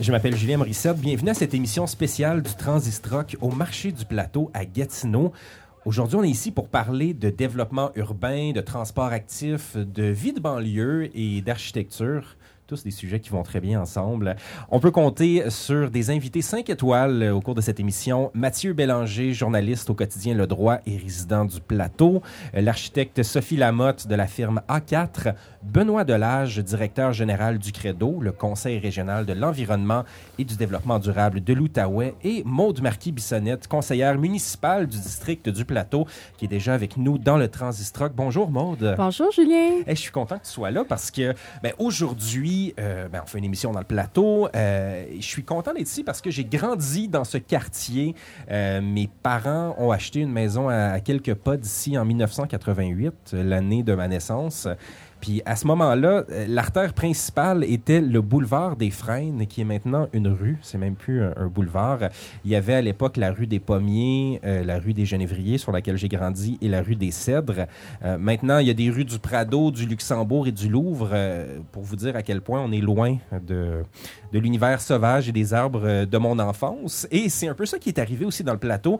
Je m'appelle Julien Morissette. Bienvenue à cette émission spéciale du Transistroc au marché du plateau à Gatineau. Aujourd'hui, on est ici pour parler de développement urbain, de transport actif, de vie de banlieue et d'architecture tous des sujets qui vont très bien ensemble. On peut compter sur des invités 5 étoiles au cours de cette émission. Mathieu Bélanger, journaliste au quotidien Le Droit et résident du Plateau. L'architecte Sophie Lamotte de la firme A4. Benoît Delage, directeur général du Credo, le Conseil régional de l'environnement et du développement durable de l'Outaouais. Et Maude Marquis-Bissonnette, conseillère municipale du district du Plateau, qui est déjà avec nous dans le Transistroc. Bonjour Maude. Bonjour Julien. je suis content que tu sois là parce que ben, aujourd'hui, euh, ben, on fait une émission dans le plateau. Euh, je suis content d'être ici parce que j'ai grandi dans ce quartier. Euh, mes parents ont acheté une maison à quelques pas d'ici en 1988, l'année de ma naissance. Puis à ce moment-là, euh, l'artère principale était le boulevard des Frênes, qui est maintenant une rue. C'est même plus un, boulevard. Il y avait à l'époque la rue des Pommiers, euh, la rue des Genévriers, sur laquelle j'ai grandi, et la rue des Cèdres. Euh, maintenant, il y a des rues du Prado, du Luxembourg et du Louvre, pour vous dire à quel point on est loin de, de l'univers sauvage et des arbres de mon enfance. Et c'est un peu ça qui est arrivé aussi dans le plateau.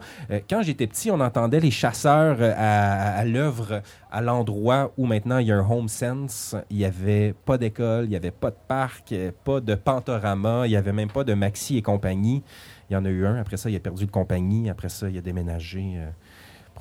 quand j'étais petit, on entendait les chasseurs à, à l'œuvre à l'endroit où maintenant il y a un home sense. Il n'y avait pas d'école, il n'y avait pas de parc, pas de pantorama, il n'y avait même pas de Maxi et compagnie. Il y en a eu un. Après ça, il a perdu de compagnie. Après ça, il a déménagé. Euh,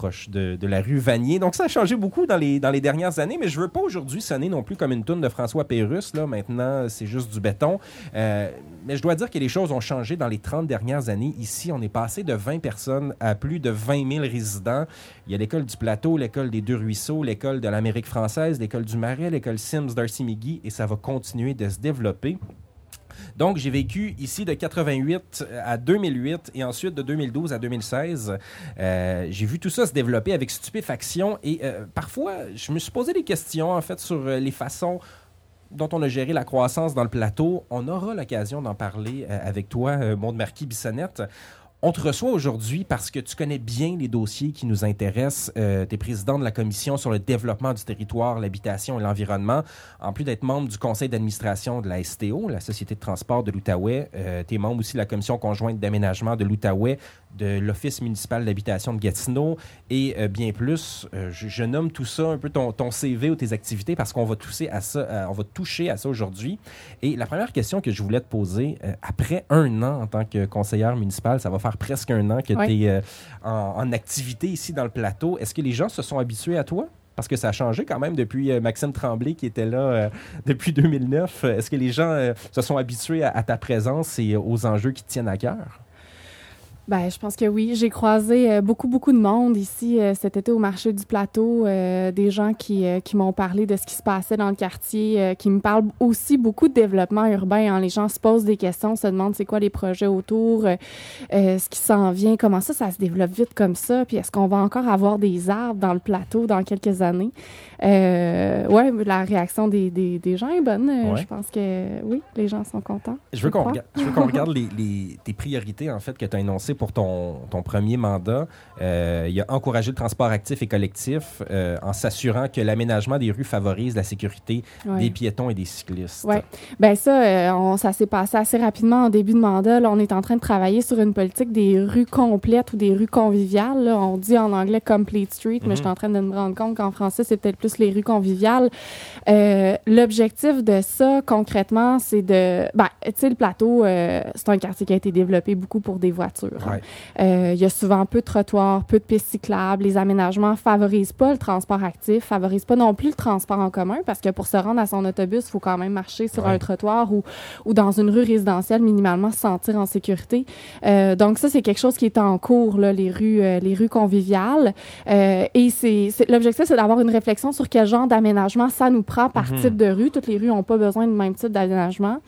proche de, la rue Vanier. Donc, ça a changé beaucoup dans les, dans les dernières années, mais je veux pas aujourd'hui sonner non plus comme une toune de François Pérusse. Là. Maintenant, c'est juste du béton. Euh, mais je dois dire que les choses ont changé dans les 30 dernières années. Ici, on est passé de 20 personnes à plus de 20 000 résidents. Il y a l'école du Plateau, l'école des Deux Ruisseaux, l'école de l'Amérique française, l'école du Marais, l'école Sims d'Arcy McGee, et ça va continuer de se développer. Donc, j'ai vécu ici de 88 à 2008 et ensuite de 2012 à 2016. Euh, j'ai vu tout ça se développer avec stupéfaction et euh, parfois, je me suis posé des questions en fait sur euh, les façons dont on a géré la croissance dans le plateau. On aura l'occasion d'en parler avec toi, Monde Marquis Bissonnette. On te reçoit aujourd'hui parce que tu connais bien les dossiers qui nous intéressent. Euh, tu es président de la commission sur le développement du territoire, l'habitation et l'environnement. En plus d'être membre du conseil d'administration de la STO, la Société de transport de l'Outaouais, euh, tu es membre aussi de la commission conjointe d'aménagement de l'Outaouais, de l'Office municipal d'habitation de Gatineau et euh, bien plus. Euh, je, nomme tout ça un peu ton, ton CV ou tes activités parce qu'on va toucher à ça, on va toucher à ça aujourd'hui. Et la première question que je voulais te poser, après un an en tant que conseillère municipale, ça va faire presque un an que tu es euh, en, activité ici dans le plateau. Est-ce que les gens se sont habitués à toi? Parce que ça a changé quand même depuis euh, Maxime Tremblay qui était là euh, depuis 2009. Est-ce que les gens se sont habitués à, ta présence et aux enjeux qui te tiennent à cœur? Ben, je pense que oui. J'ai croisé euh, beaucoup, beaucoup de monde ici euh, cet été au marché du plateau, euh, des gens qui, qui m'ont parlé de ce qui se passait dans le quartier, qui me parlent aussi beaucoup de développement urbain. Hein. Les gens se posent des questions, se demandent c'est quoi les projets autour, ce qui s'en vient, comment ça, ça se développe vite comme ça, puis est-ce qu'on va encore avoir des arbres dans le plateau dans quelques années? Ouais, la réaction des, des, des gens est bonne. Je pense que oui, les gens sont contents. Je veux qu'on regarde, regarde les, les, tes priorités en fait que tu as énoncées pour ton, premier mandat. Euh, il a encourager le transport actif et collectif euh, en s'assurant que l'aménagement des rues favorise la sécurité des piétons et des cyclistes. Oui, ben ça, euh, on, ça s'est passé assez rapidement en début de mandat. Là, on est en train de travailler sur une politique des rues complètes ou des rues conviviales. Là. On dit en anglais complete street, mais je suis mhm. en train de me rendre compte qu'en français c'est peut-être plus les rues conviviales. L'objectif de ça, concrètement, c'est de... Ben, tu sais, le plateau, c'est un quartier qui a été développé beaucoup pour des voitures. Euh, il y a souvent peu de trottoirs, peu de pistes cyclables. Les aménagements favorisent pas le transport actif, favorisent pas non plus le transport en commun parce que pour se rendre à son autobus, il faut quand même marcher sur un trottoir ou, ou dans une rue résidentielle, minimalement se sentir en sécurité. donc ça, c'est quelque chose qui est en cours, là, les rues, les rues conviviales. et c'est l'objectif, c'est d'avoir une réflexion sur quel genre d'aménagement ça nous prend par mhm. type de rue. Toutes les rues n'ont pas besoin du même type d'aménagement.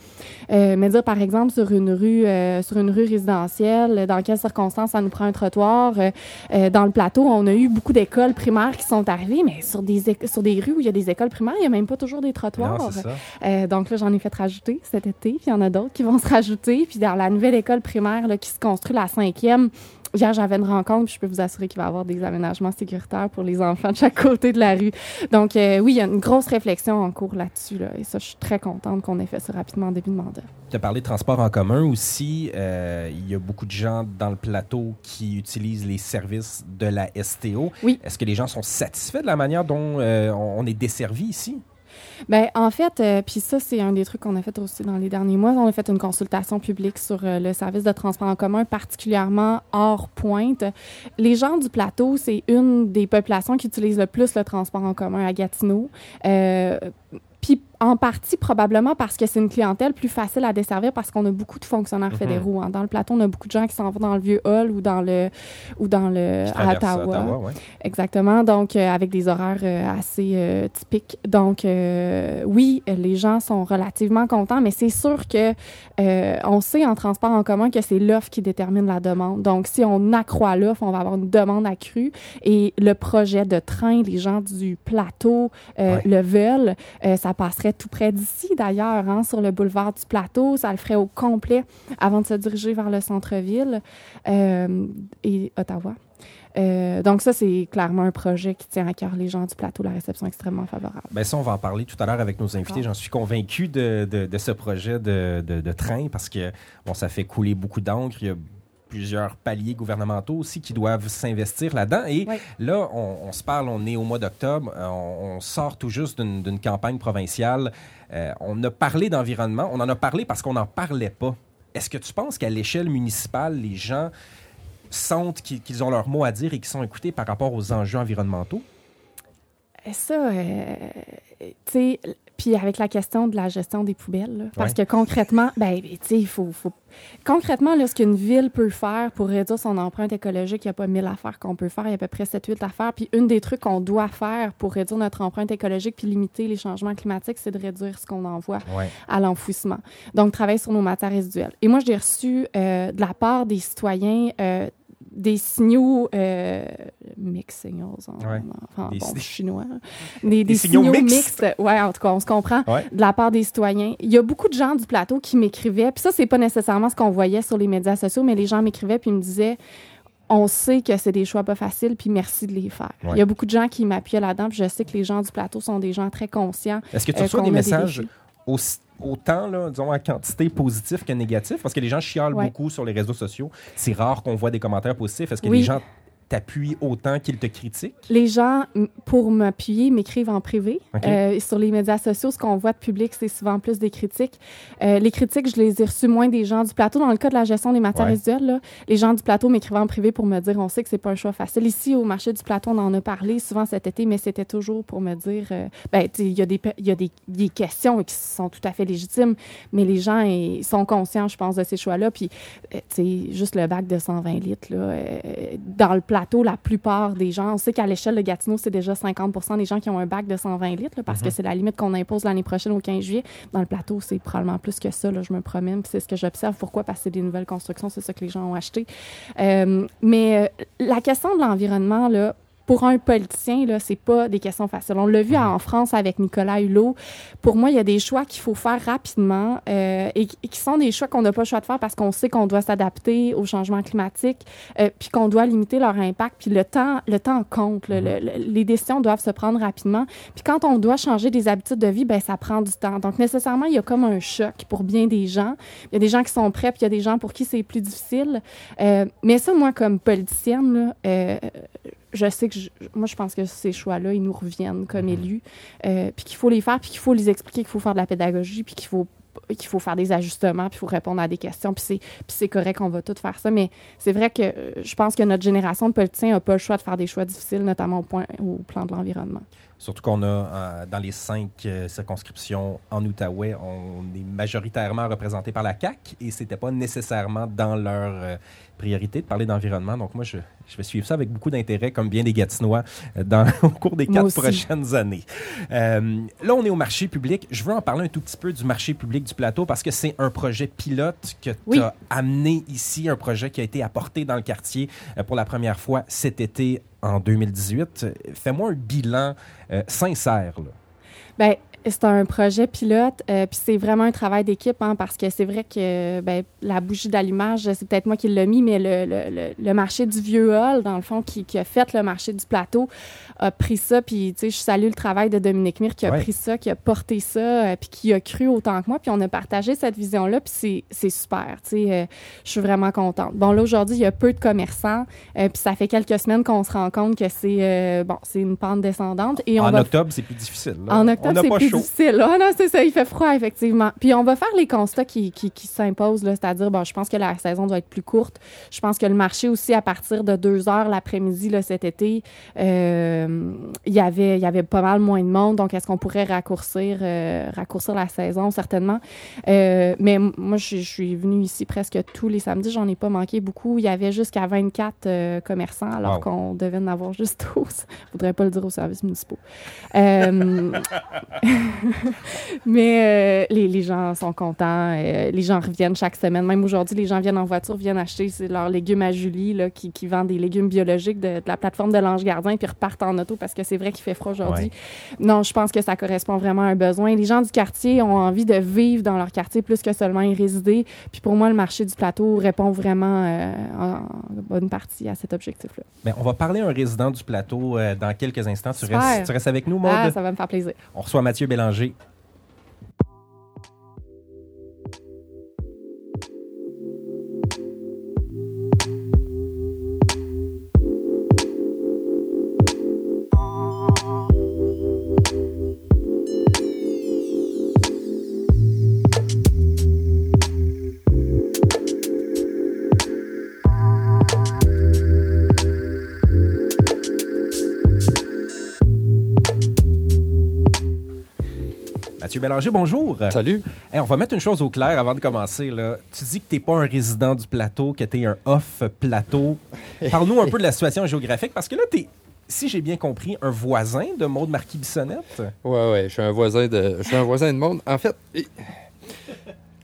Euh, mais dire, par exemple, sur une rue, euh, sur une rue résidentielle, dans quelles circonstances ça nous prend un trottoir. Dans le plateau, on a eu beaucoup d'écoles primaires qui sont arrivées, mais sur des, sur des rues où il y a des écoles primaires, il n'y a même pas toujours des trottoirs. donc là, j'en ai fait rajouter cet été, puis il y en a d'autres qui vont se rajouter. Puis dans la nouvelle école primaire là, qui se construit, la cinquième, Hier, j'avais une rencontre, puis je peux vous assurer qu'il va y avoir des aménagements sécuritaires pour les enfants de chaque côté de la rue. Donc, euh, oui, il y a une grosse réflexion en cours là-dessus. Là, et ça, je suis très contente qu'on ait fait ça rapidement en début de mandat. Tu as parlé de transport en commun aussi. Euh, il y a beaucoup de gens dans le plateau qui utilisent les services de la STO. Oui. Est-ce que les gens sont satisfaits de la manière dont euh, on est desservi ici? Bien, en fait, euh, puis ça, c'est un des trucs qu'on a fait aussi dans les derniers mois. On a fait une consultation publique sur euh, le service de transport en commun, particulièrement hors pointe. Les gens du plateau, c'est une des populations qui utilisent le plus le transport en commun à Gatineau. Euh, en partie, probablement parce que c'est une clientèle plus facile à desservir parce qu'on a beaucoup de fonctionnaires mhm. fédéraux. Hein. Dans le plateau, on a beaucoup de gens qui s'en vont dans le vieux hall ou dans le ou dans le à Ottawa. Exactement. Donc euh, avec des horaires euh, assez euh, typiques. Donc oui, les gens sont relativement contents, mais c'est sûr que on sait en transport en commun que c'est l'offre qui détermine la demande. Donc si on accroît l'offre, on va avoir une demande accrue et le projet de train, les gens du plateau le veulent, ça passerait tout près d'ici, d'ailleurs, hein, sur le boulevard du Plateau. Ça le ferait au complet avant de se diriger vers le centre-ville euh, et Ottawa. Euh, donc ça, c'est clairement un projet qui tient à cœur les gens du plateau, la réception extrêmement favorable. Bien, ça, on va en parler tout à l'heure avec nos invités. J'en suis convaincu de, de, ce projet de, de, train parce que bon, ça fait couler beaucoup d'encre. Il y a plusieurs paliers gouvernementaux aussi qui doivent s'investir là-dedans. Et là, on, se parle, on est au mois d'octobre, euh, on, sort tout juste d'une campagne provinciale. Euh, on a parlé d'environnement, on en a parlé parce qu'on n'en parlait pas. Est-ce que tu penses qu'à l'échelle municipale, les gens sentent qu'ils ont leur mot à dire et qu'ils sont écoutés par rapport aux enjeux environnementaux? Ça, euh, tu sais, puis avec la question de la gestion des poubelles, parce que concrètement, ben, tu sais, il faut, faut, Concrètement, là, ce qu'une ville peut faire pour réduire son empreinte écologique, il n'y a pas mille affaires qu'on peut faire, il y a à peu près 7-8 affaires. Puis une des trucs qu'on doit faire pour réduire notre empreinte écologique puis limiter les changements climatiques, c'est de réduire ce qu'on envoie à l'enfouissement. Donc, travailler sur nos matières résiduelles. Et moi, j'ai reçu euh, de la part des citoyens euh, des signaux euh, mixed signals en, des bon, chinois. Des, signaux, mixtes. Ouais, en tout cas, on se comprend de la part des citoyens. Il y a beaucoup de gens du plateau qui m'écrivaient, puis ça, c'est pas nécessairement ce qu'on voyait sur les médias sociaux, mais les gens m'écrivaient puis me disaient on sait que c'est des choix pas faciles, puis merci de les faire. Il y a beaucoup de gens qui m'appuient là-dedans, puis je sais que les gens du plateau sont des gens très conscients. Est-ce que tu reçois des messages aussi autant, là, disons, en quantité positive que négative? Parce que les gens chialent beaucoup sur les réseaux sociaux. C'est rare qu'on voit des commentaires positifs. Est-ce que les gens t'appuient autant qu'ils te critiquent? Les gens, pour m'appuyer, m'écrivent en privé. Euh, sur les médias sociaux, ce qu'on voit de public, c'est souvent plus des critiques. Euh, les critiques, je les ai reçues moins des gens du plateau. Dans le cas de la gestion des matières résiduelles, là, les gens du plateau m'écrivaient en privé pour me dire on sait que c'est pas un choix facile. Ici, au marché du plateau, on en a parlé souvent cet été, mais c'était toujours pour me dire euh, ben, il y a, des, y a des, des, questions qui sont tout à fait légitimes, mais les gens ils sont conscients, je pense, de ces choix-là. Puis, tu juste le bac de 120 litres, là, dans le plateau, la plupart des gens, on sait qu'à l'échelle de Gatineau, c'est déjà 50% des gens qui ont un bac de 120 litres, parce que mhm. c'est la limite qu'on impose l'année prochaine au 15 juillet. Dans le plateau, c'est probablement plus que ça. Là, je me promène, c'est ce que j'observe. Pourquoi? Parce que c'est des nouvelles constructions, c'est ça que les gens ont acheté. Euh, mais euh, la question de l'environnement, là, pour un politicien, là, c'est pas des questions faciles. On l'a vu en France avec Nicolas Hulot. Pour moi, il y a des choix qu'il faut faire rapidement euh, et, qui sont des choix qu'on n'a pas le choix de faire parce qu'on sait qu'on doit s'adapter au changement climatique, euh, puis qu'on doit limiter leur impact. Puis le temps, le temps compte. Mm-hmm. les décisions doivent se prendre rapidement. Puis quand on doit changer des habitudes de vie, ben ça prend du temps. Donc nécessairement, il y a comme un choc pour bien des gens. Il y a des gens qui sont prêts, puis il y a des gens pour qui c'est plus difficile. Euh, mais ça, moi, comme politicienne, là, je sais que moi, je pense que ces choix-là, ils nous reviennent comme mhm. élus, euh, puis qu'il faut les faire, puis qu'il faut les expliquer, qu'il faut faire de la pédagogie, puis qu'il faut qu'il faut faire des ajustements, puis il faut répondre à des questions, puis c'est correct qu'on va tout faire ça. Mais c'est vrai que euh, je pense que notre génération de politiciens n'a pas le choix de faire des choix difficiles, notamment au, point, au plan de l'environnement. Surtout qu'on a, euh, dans les cinq euh, circonscriptions en Outaouais, on est majoritairement représenté par la CAQ et c'était pas nécessairement dans leur euh, priorité de parler d'environnement. Donc moi, je, je vais suivre ça avec beaucoup d'intérêt, comme bien des Gatinois, dans, au cours des Moi quatre aussi. prochaines années. Là, on est au marché public. Je veux en parler un tout petit peu du marché public du plateau parce que c'est un projet pilote que tu Oui. as amené ici, un projet qui a été apporté dans le quartier pour la première fois cet été en 2018. Euh, Fais-moi un bilan euh, sincère. Ben, c'est un projet pilote, euh, puis c'est vraiment un travail d'équipe, hein, parce que c'est vrai que ben, la bougie d'allumage, c'est peut-être moi qui l'ai mis, mais le, le, le, marché du vieux hall, dans le fond, qui, qui a fait le marché du plateau, a pris ça, puis tu sais, je salue le travail de Dominique Mire qui a Ouais. pris ça, qui a porté ça, euh, puis qui a cru autant que moi, puis on a partagé cette vision-là, puis c'est- c'est super, tu sais, euh, je suis vraiment contente. Bon, là, aujourd'hui, il y a peu de commerçants, euh, puis ça fait quelques semaines qu'on se rend compte que c'est, euh, bon, c'est une pente descendante, et on en va octobre, c'est plus difficile. là. en octobre, c'est plus. Difficile. Ah non, c'est ça, il fait froid, effectivement. Puis on va faire les constats qui, qui, qui s'imposent, là, c'est-à-dire, bon, je pense que la saison doit être plus courte. Je pense que le marché aussi, à partir de 2 heures l'après-midi, là, cet été, euh, il y avait, il y avait pas mal moins de monde. Donc, est-ce qu'on pourrait raccourcir, euh, raccourcir la saison? Certainement. Euh, mais moi, je, je suis venue ici presque tous les samedis. J'en ai pas manqué beaucoup. Il y avait jusqu'à 24 euh, commerçants, alors Wow. qu'on devait en avoir juste 12. Je voudrais pas le dire aux services municipaux. Mais euh, les, les gens sont contents. euh, les gens reviennent chaque semaine. Même aujourd'hui, les gens viennent en voiture, viennent acheter leurs légumes à Julie, là, qui, qui vend des légumes biologiques de, de la plateforme de l'Ange Gardien, puis repartent en auto parce que c'est vrai qu'il fait froid aujourd'hui. Non, je pense que ça correspond vraiment à un besoin. Les gens du quartier ont envie de vivre dans leur quartier plus que seulement y résider. Puis pour moi, le marché du plateau répond vraiment euh, en, en bonne partie à cet objectif-là. Ben, on va parler à un résident du plateau dans quelques instants. Tu restes, tu restes avec nous, Maude? Ah, ça va me faire plaisir. On reçoit Mathieu Bélanger. Bélanger, bonjour. Salut. Hey, on va mettre une chose au clair avant de commencer. Là. Tu dis que tu n'es pas un résident du plateau, que tu es un off-plateau. Parle-nous un peu de la situation géographique, parce que là, tu es, si j'ai bien compris, un voisin de Maude Marquis-Bissonnette. Ouais, ouais, je suis un voisin de, je suis un voisin de monde. En fait,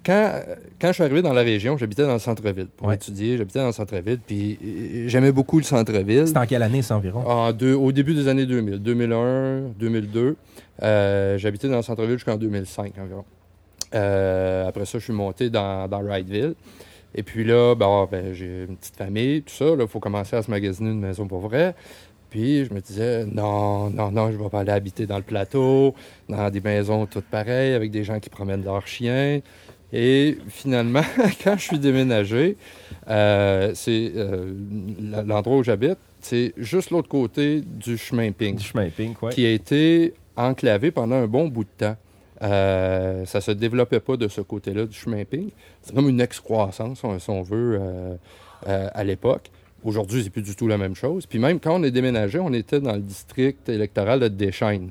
quand, quand je suis arrivé dans la région, j'habitais dans le centre-ville pour Ouais. étudier. J'habitais dans le centre-ville, puis eh, j'aimais beaucoup le centre-ville. C'est en quelle année, ça, environ? En deux, au début des années 2000, 2001, 2002. Euh, J'habitais dans le centre-ville jusqu'en 2005 environ. Euh, après ça, je suis monté dans, dans Wrightsville. Et puis là, bon, ben, j'ai une petite famille, tout ça. Il faut commencer à se magasiner une maison pour vrai. Puis je me disais, non, non, non, je ne vais pas aller habiter dans le plateau, dans des maisons toutes pareilles, avec des gens qui promènent leurs chiens. Et finalement, quand je suis déménagé, euh, c'est euh, l'endroit où j'habite, c'est juste l'autre côté du chemin Pink Du chemin Pink, ouais. qui a été enclavé pendant un bon bout de temps. Euh, ça se développait pas de ce côté-là du chemin Pink. C'est comme une excroissance, on- si on veut, euh, à l'époque. Aujourd'hui, c'est plus du tout la même chose. Puis même quand on est déménagé, on était dans le district électoral de Deschaines.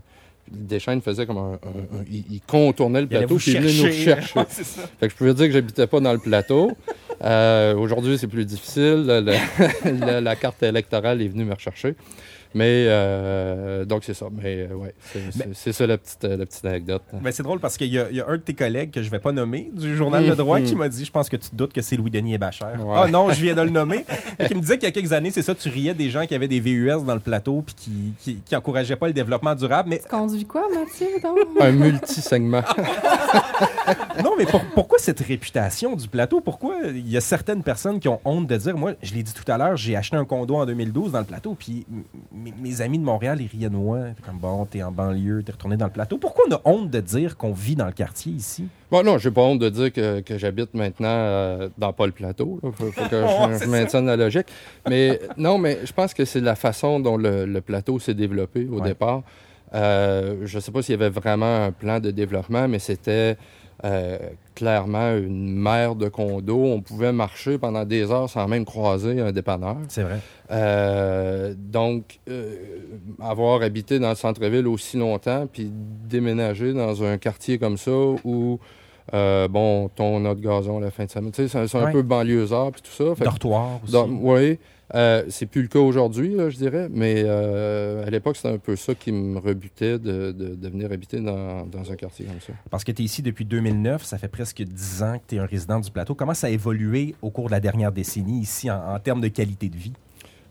Deschaines faisait comme un... un- un- il, contournait le plateau, puis il venait nous chercher. Ouais, c'est ça. Fait que je pouvais dire que j'habitais pas dans le plateau. Euh, Aujourd'hui, c'est plus difficile. La carte électorale est venue me rechercher. Mais euh, donc, c'est ça. Mais euh, ouais, c'est- ça la petite, euh, la petite anecdote. Ben, c'est drôle parce qu'il y, a- il y a un de tes collègues que je vais pas nommer du journal Le Droit qui m'a dit Je pense que tu te doutes que c'est Louis-Denis Hébachère. Ouais. Ah non, je viens de le nommer. Qui me disait qu'il y a quelques années, c'est ça, tu riais des gens qui avaient des VUS dans le plateau puis qui, qui, qui encourageaient pas le développement durable. Mais Tu conduis quoi, Mathieu? donc? Un multi-segment. non, mais pour- pourquoi cette réputation du plateau? Pourquoi il y a certaines personnes qui ont honte de dire Moi, je l'ai dit tout à l'heure, j'ai acheté un condo en 2012 dans le plateau, puis mes amis de Montréal, ils riaient de moi. Comme Bon, t'es en banlieue, t'es retourné dans le plateau. Pourquoi on a honte de dire qu'on vit dans le quartier ici? Bon, non, j'ai pas honte de dire que, que j'habite maintenant euh, dans pas le plateau. Il faut, faut que Oh, je, maintienne la logique. Mais non, mais je pense que c'est la façon dont le, le plateau s'est développé au Ouais. départ. Euh, je sais pas s'il y avait vraiment un plan de développement, mais c'était euh, clairement une mer de condos. On pouvait marcher pendant des heures sans même croiser un dépanneur. C'est vrai. Euh, donc, euh, avoir habité dans le centre-ville aussi longtemps, puis déménager dans un quartier comme ça où, euh, bon, ton autre gazon la fin de semaine, tu sais, c'est un Ouais. peu banlieusard, puis tout ça. Que- Dortoir aussi. dans- oui. Euh, c'est plus le cas aujourd'hui, je dirais, mais euh, à l'époque, c'était un peu ça qui me rebutait de, de- de venir habiter dans, dans un quartier comme ça. Parce que tu es ici depuis 2009, ça fait presque 10 ans que tu es un résident du plateau. Comment ça a évolué au cours de la dernière décennie ici en, en termes de qualité de vie?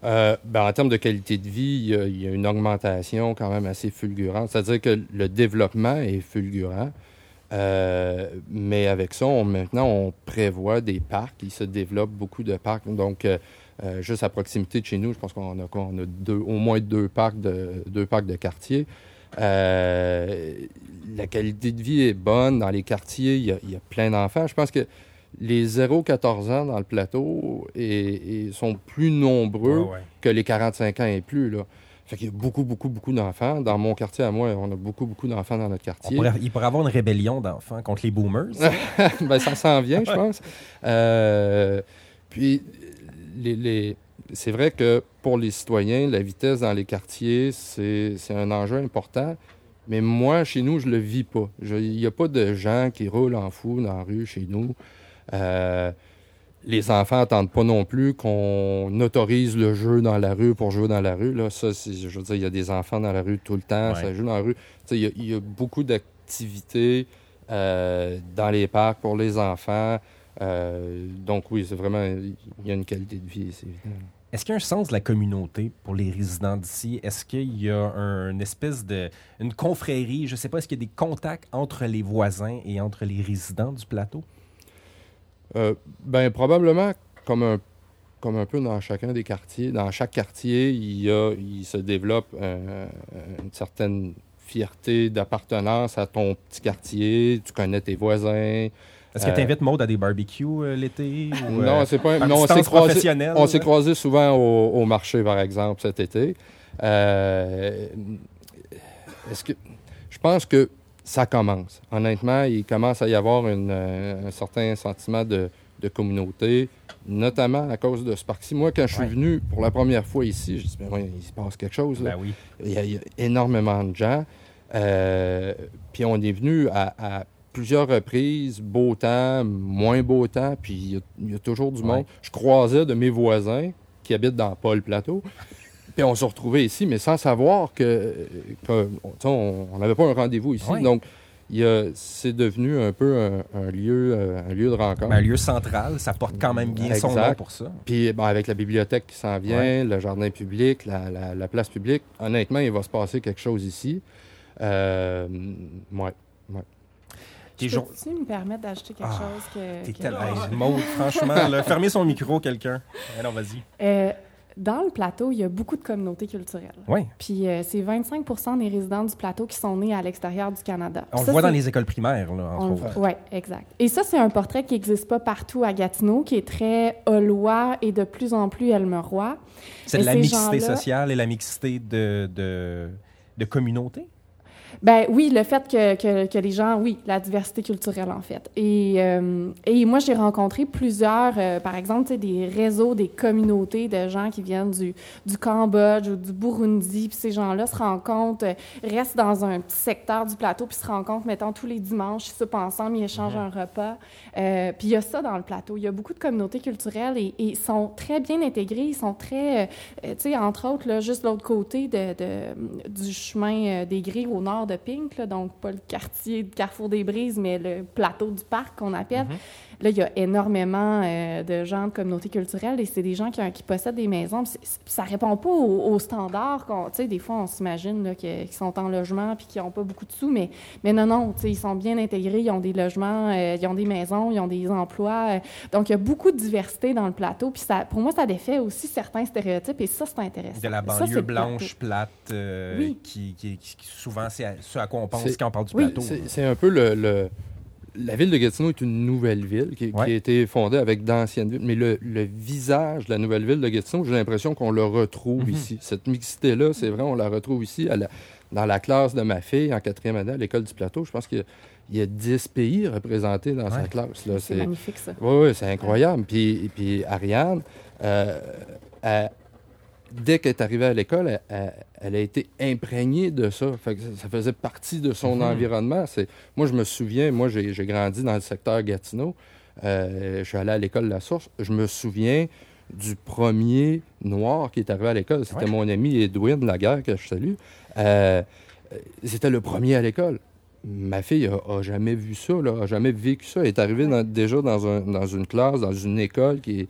Euh, ben, en termes de qualité de vie, il y, a, il y a une augmentation quand même assez fulgurante. C'est-à-dire que le développement est fulgurant. Euh, mais avec ça, on- maintenant, on prévoit des parcs. Il se développe beaucoup de parcs. Donc, euh, euh, juste à proximité de chez nous, je pense qu'on a, deux, au moins deux parcs de, deux parcs de quartier. Euh, la qualité de vie est bonne. Dans les quartiers, il y a, il y a plein d'enfants. Je pense que les 0-14 ans dans le plateau et, et sont plus nombreux Ouais, ouais. que les 45 ans et plus. Là. Fait qu'il y a beaucoup, beaucoup, beaucoup d'enfants. Dans mon quartier à moi, on a beaucoup, beaucoup d'enfants dans notre quartier. pourrait- il pourrait y avoir une rébellion d'enfants contre les boomers. ben, ça s'en vient, je pense. Euh, puis, les, les- c'est vrai que pour les citoyens, la vitesse dans les quartiers, c'est un enjeu important. Mais moi, chez nous, je le vis pas. Il n'y a pas de gens qui roulent en fou dans la rue chez nous. Euh, les enfants n'attendent pas non plus qu'on autorise le jeu dans la rue pour jouer dans la rue. Là. Ça, je veux dire, il y a des enfants dans la rue tout le temps, Ouais. ça joue dans la rue. Tu sais, Il y, a- il y a beaucoup d'activités euh, dans les parcs pour les enfants. Euh, donc oui, c'est vraiment, il y a une qualité de vie, c'est évident. Est-ce qu'il y a un sens de la communauté pour les résidents d'ici? Est-ce qu'il y a un- une espèce de... une confrérie, je ne sais pas, est-ce qu'il y a des contacts entre les voisins et entre les résidents du plateau? Euh, ben, probablement, comme un, comme un peu dans chacun des quartiers, dans chaque quartier, il, y a, il se développe euh, une certaine fierté d'appartenance à ton petit quartier, tu connais tes voisins. Est-ce que Euh, tu invites Maud à des barbecues euh, l'été? ou, non, euh, c'est pas non, on s'est croisé, on s'est croisé souvent au, au marché, par exemple, cet été. Est-ce que je pense que ça commence. Honnêtement, il commence à y avoir une, un certain sentiment de, de communauté, notamment à cause de ce parc-ci. Moi, quand je suis Ouais. venu pour la première fois ici, je me suis dit, ben il se passe quelque chose. là. Ben oui. Il y, a, il y a énormément de gens. Euh, puis on est venu à, à plusieurs reprises, beau temps, moins beau temps, puis il y a, il y a toujours du Ouais. monde. Je croisais de mes voisins qui habitent dans Paul Plateau. Puis on se retrouvait ici, mais sans savoir que, on n'avait pas un rendez-vous ici. Donc, c'est devenu un peu un, un lieu, euh, un lieu de rencontre. Ben, un lieu central, ça porte quand même bien son nom pour ça. Puis ben, avec la bibliothèque qui s'en vient, Ouais. le jardin public, la, la- la place publique, honnêtement, il va se passer quelque chose ici. Euh, ouais. Tes jours- Peux-tu me permettre d'ajouter quelque Ah, chose que... T'es que- tel- Hey, Maud, franchement, là, fermez son micro, quelqu'un. Non, vas-y. Euh, dans le plateau, il y a beaucoup de communautés culturelles. Oui. Puis euh, c'est 25 des résidents du plateau qui sont nés à l'extérieur du Canada. On le voit dans les écoles primaires, là, entre on- autres. ouais, exact. Et ça, c'est un portrait qui n'existe pas partout à Gatineau, qui est très holois et de plus en plus elmerois. C'est de la mixité sociale et la mixité de, de, de communauté. Ben oui, le fait que, que, que les gens, oui, la diversité culturelle en fait. Et, euh, et moi, j'ai rencontré plusieurs, euh, par exemple, des réseaux, des communautés de gens qui viennent du, du Cambodge ou du Burundi. Puis ces gens-là se rencontrent, euh, restent dans un petit secteur du plateau, puis se rencontrent, mettons, tous les dimanches, ils soupent ensemble, ils échangent un repas. Euh, puis il y a ça dans le plateau. Il y a beaucoup de communautés culturelles et ils sont très bien intégrés. Ils sont très, tu sais, entre autres, là, juste l'autre côté de, de- du chemin euh, des Grilles au nord de Pink, donc pas le quartier de Carrefour des Brises, mais le plateau du parc qu'on appelle. Là, il y a énormément euh, de gens de communautés culturelles et c'est des gens qui, possèdent des maisons. Puis Ça répond pas aux, aux standards. qu'on- Tu sais, des fois, on s'imagine qu'ils sont en logement puis qu'ils n'ont pas beaucoup de sous, mais, mais non, non, tu sais, ils sont bien intégrés, ils ont des logements, euh, ils ont des maisons, ils ont des emplois. euh, donc, il y a beaucoup de diversité dans le plateau. Puis ça, pour moi, ça défait aussi certains stéréotypes et ça, c'est intéressant. De la banlieue blanche, plate, euh, Oui. qui, qui- souvent, c'est ce à quoi on pense quand on parle du Oui, plateau. C'est c'est un peu le, le- La ville de Gatineau est une nouvelle ville qui, a été fondée avec d'anciennes villes. Mais le, le visage de la nouvelle ville de Gatineau, j'ai l'impression qu'on le retrouve Mhm. ici. Cette mixité-là, c'est vrai, on la retrouve ici. À la- dans la classe de ma fille en quatrième année à l'école du plateau, je pense qu'il y, a 10 pays représentés dans sa Ouais. classe. là. C'est magnifique, ça. Oui, oui, c'est incroyable. Puis, puis Ariane, euh, elle- dès qu'elle est arrivée à l'école, elle, elle- elle a été imprégnée de ça. Fait que ça, faisait partie de son Mhm. environnement. Moi, je me souviens, moi, j'ai, j'ai grandi dans le secteur Gatineau. Euh, je suis allé à l'école La Source. Je me souviens du premier noir qui est arrivé à l'école. C'était Ouais. mon ami Edwin Laguerre, que je salue. Euh, c'était le premier à l'école. Ma fille a, a jamais vu ça, là, a jamais vécu ça. Elle est arrivée dans- déjà dans, un- dans une classe, dans une école qui est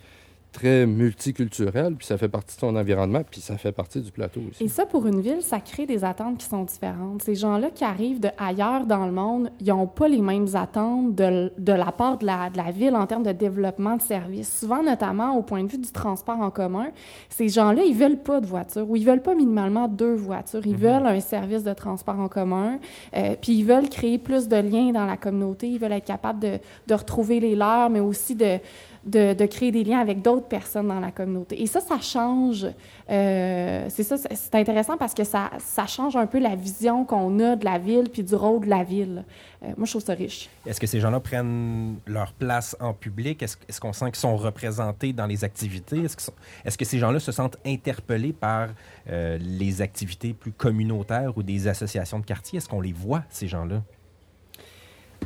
très multiculturelle, puis ça fait partie de son environnement, puis ça fait partie du plateau aussi. Et ça, pour une ville, ça crée des attentes qui sont différentes. Ces gens-là qui arrivent de ailleurs dans le monde, ils n'ont pas les mêmes attentes de, de la part de la, de la ville en termes de développement de services. Souvent, notamment au point de vue du transport en commun, ces gens-là, ils veulent pas de voiture ou ils veulent pas minimalement deux voitures. Ils veulent un service de transport en commun, euh, puis ils veulent créer plus de liens dans la communauté. Ils veulent être capables de, de retrouver les leurs, mais aussi de, de, créer des liens avec d'autres personnes dans la communauté. Et ça, ça change. euh, c'est ça, c'est- intéressant parce que ça, ça change un peu la vision qu'on a de la ville puis du rôle de la ville. Euh, moi, je trouve ça riche. Est-ce que ces gens-là prennent leur place en public? Est-ce est-ce qu'on sent qu'ils sont représentés dans les activités? Est-ce est-ce que ces gens-là se sentent interpellés par euh, les activités plus communautaires ou des associations de quartier? Est-ce qu'on les voit, ces gens-là?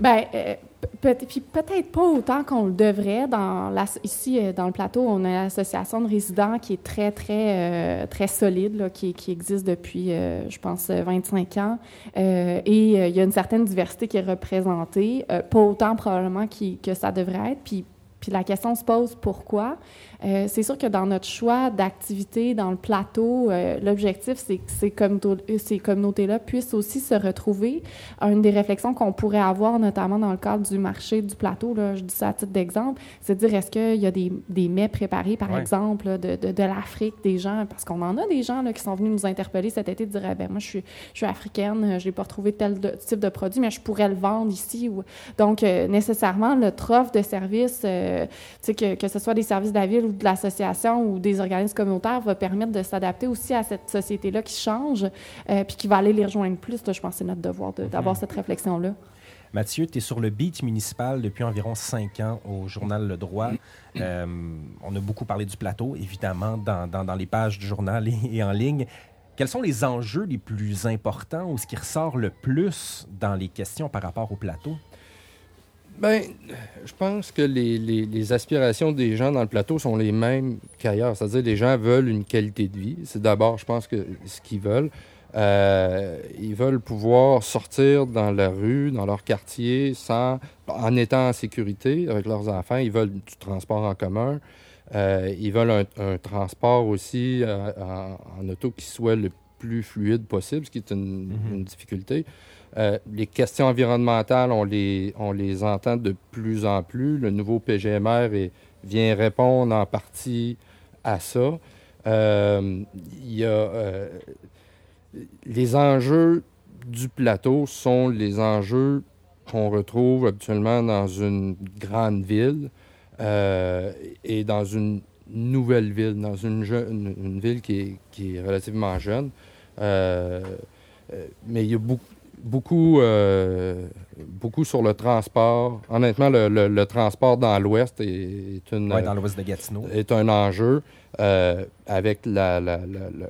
Ben, euh, peut- puis peut-être pas autant qu'on le devrait. Dans ici, euh, dans le plateau, on a l'association de résidents qui est très, très, euh, très solide, qui, existe depuis, je pense, euh, 25 ans. Et il y a une certaine diversité qui est représentée, pas autant probablement que ça devrait être. Puis, puis la question se pose pourquoi? Euh, c'est sûr que dans notre choix d'activité dans le plateau, euh, l'objectif, c'est que ces, communautés- ces communautés-là puissent aussi se retrouver. Une des réflexions qu'on pourrait avoir, notamment dans le cadre du marché du plateau, là, je dis ça à titre d'exemple, c'est de dire est-ce qu'il y a des, des mets préparés, par Ouais. exemple, là, de, de, de l'Afrique, des gens, parce qu'on en a des gens là, qui sont venus nous interpeller cet été, de dire Ah, ben moi, je suis, je suis africaine, je n'ai pas retrouvé tel de- type de produit, mais je pourrais le vendre ici. Ou... Donc, euh, nécessairement, notre offre de services, euh, que, que ce soit des services de la ville ou de l'association ou des organismes communautaires, va permettre de s'adapter aussi à cette société-là qui change, euh, puis qui va aller les rejoindre plus. Là, je pense que c'est notre devoir de- d'avoir cette réflexion-là. Mathieu, tu es sur le beat municipal depuis environ cinq ans au journal Le Droit. Euh, on a beaucoup parlé du plateau, évidemment, dans, dans- dans les pages du journal et, et en ligne. Quels sont les enjeux les plus importants ou ce qui ressort le plus dans les questions par rapport au plateau? Ben, je pense que les, les- les aspirations des gens dans le plateau sont les mêmes qu'ailleurs. C'est-à-dire, les gens veulent une qualité de vie. C'est d'abord, je pense, que ce qu'ils veulent. Euh, ils veulent pouvoir sortir dans la rue, dans leur quartier, sans, en étant en sécurité avec leurs enfants. Ils veulent du transport en commun. Euh, ils veulent un, un transport aussi euh, en, en auto qui soit le plus fluide possible, ce qui est une, Mhm. une difficulté. Euh, les questions environnementales, on les, on les entend de plus en plus. Le nouveau PGMR vient répondre en partie à ça. Euh, y a euh, les enjeux du plateau sont les enjeux qu'on retrouve habituellement dans une grande ville et dans une nouvelle ville, dans une, une, ville qui est, qui est relativement jeune. Mais il y a beaucoup, beaucoup, euh, beaucoup sur le transport. Honnêtement, le, le- le transport dans l'Ouest est, est une, Ouais, dans l'ouest de Gatineau. est un enjeu euh, avec la, la- la- la-